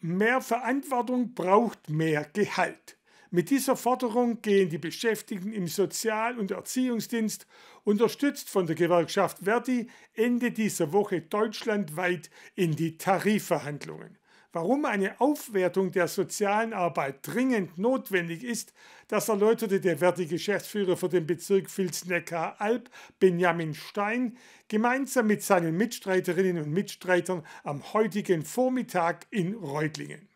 Mehr Verantwortung braucht mehr Gehalt. Mit dieser Forderung gehen die Beschäftigten im Sozial- und Erziehungsdienst, unterstützt von der Gewerkschaft Verdi, Ende dieser Woche deutschlandweit in die Tarifverhandlungen. Warum eine Aufwertung der sozialen Arbeit dringend notwendig ist, das erläuterte der Verdi-Geschäftsführer für den Bezirk Vils-Neckar-Alb, Benjamin Stein, gemeinsam mit seinen Mitstreiterinnen und Mitstreitern am heutigen Vormittag in Reutlingen.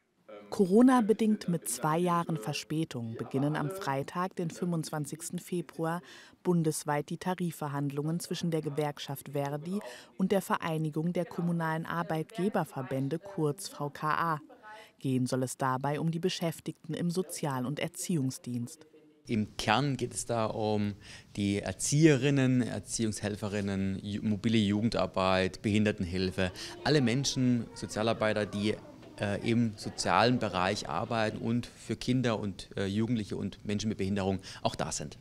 Corona-bedingt mit zwei Jahren Verspätung beginnen am Freitag, den 25. Februar, bundesweit die Tarifverhandlungen zwischen der Gewerkschaft Verdi und der Vereinigung der kommunalen Arbeitgeberverbände kurz VKA. Gehen soll es dabei um die Beschäftigten im Sozial- und Erziehungsdienst. Im Kern geht es da um die Erzieherinnen, Erziehungshelferinnen, mobile Jugendarbeit, Behindertenhilfe, alle Menschen, Sozialarbeiter, die äh, im sozialen Bereich arbeiten und für Kinder und äh, Jugendliche und Menschen mit Behinderung auch da sind.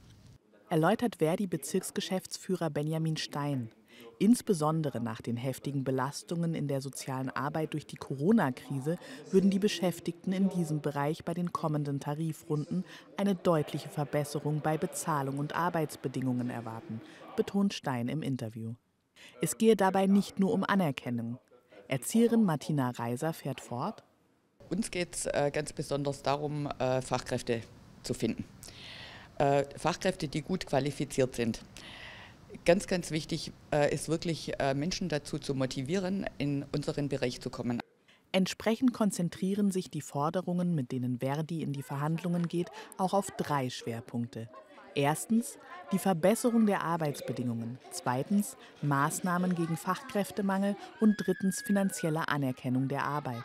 Erläutert Verdi-Bezirksgeschäftsführer Benjamin Stein. Insbesondere nach den heftigen Belastungen in der sozialen Arbeit durch die Corona-Krise würden die Beschäftigten in diesem Bereich bei den kommenden Tarifrunden eine deutliche Verbesserung bei Bezahlung und Arbeitsbedingungen erwarten, betont Stein im Interview. Es gehe dabei nicht nur um Anerkennung. Erzieherin Martina Reiser fährt fort. Uns geht es äh, ganz besonders darum, äh, Fachkräfte zu finden. Äh, Fachkräfte, die gut qualifiziert sind. Ganz, ganz wichtig ist wirklich, Menschen dazu zu motivieren, in unseren Bereich zu kommen. Entsprechend konzentrieren sich die Forderungen, mit denen Verdi in die Verhandlungen geht, auch auf drei Schwerpunkte. Erstens die Verbesserung der Arbeitsbedingungen, zweitens Maßnahmen gegen Fachkräftemangel und drittens finanzielle Anerkennung der Arbeit.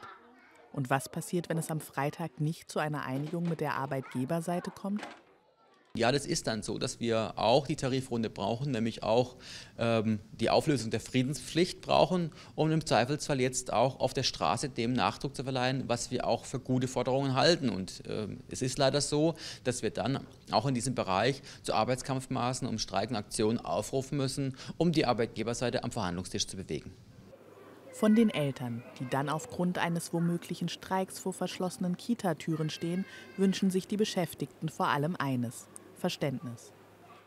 Und was passiert, wenn es am Freitag nicht zu einer Einigung mit der Arbeitgeberseite kommt? Ja, das ist dann so, dass wir auch die Tarifrunde brauchen, nämlich auch ähm, die Auflösung der Friedenspflicht brauchen, um im Zweifelsfall jetzt auch auf der Straße dem Nachdruck zu verleihen, was wir auch für gute Forderungen halten. Und ähm, es ist leider so, dass wir dann auch in diesem Bereich zu Arbeitskampfmaßen um Streiken Aktionen aufrufen müssen, um die Arbeitgeberseite am Verhandlungstisch zu bewegen. Von den Eltern, die dann aufgrund eines womöglichen Streiks vor verschlossenen Kitatüren stehen, wünschen sich die Beschäftigten vor allem eines Verständnis.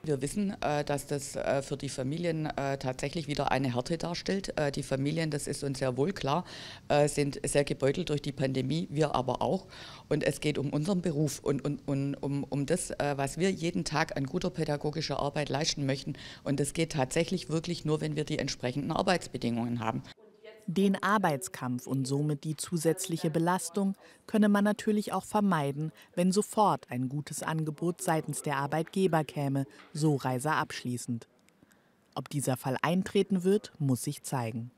Wir wissen, äh, dass das äh, für die Familien äh, tatsächlich wieder eine Härte darstellt. Die Familien, das ist uns sehr wohl klar, sind sehr gebeutelt durch die Pandemie, wir aber auch. Und es geht um unseren Beruf und, und, und um, um das, was wir jeden Tag an guter pädagogischer Arbeit leisten möchten. Und das geht tatsächlich wirklich nur, wenn wir die entsprechenden Arbeitsbedingungen haben. Den Arbeitskampf und somit die zusätzliche Belastung könne man natürlich auch vermeiden, wenn sofort ein gutes Angebot seitens der Arbeitgeber käme, so Reiser abschließend. Ob dieser Fall eintreten wird, muss sich zeigen.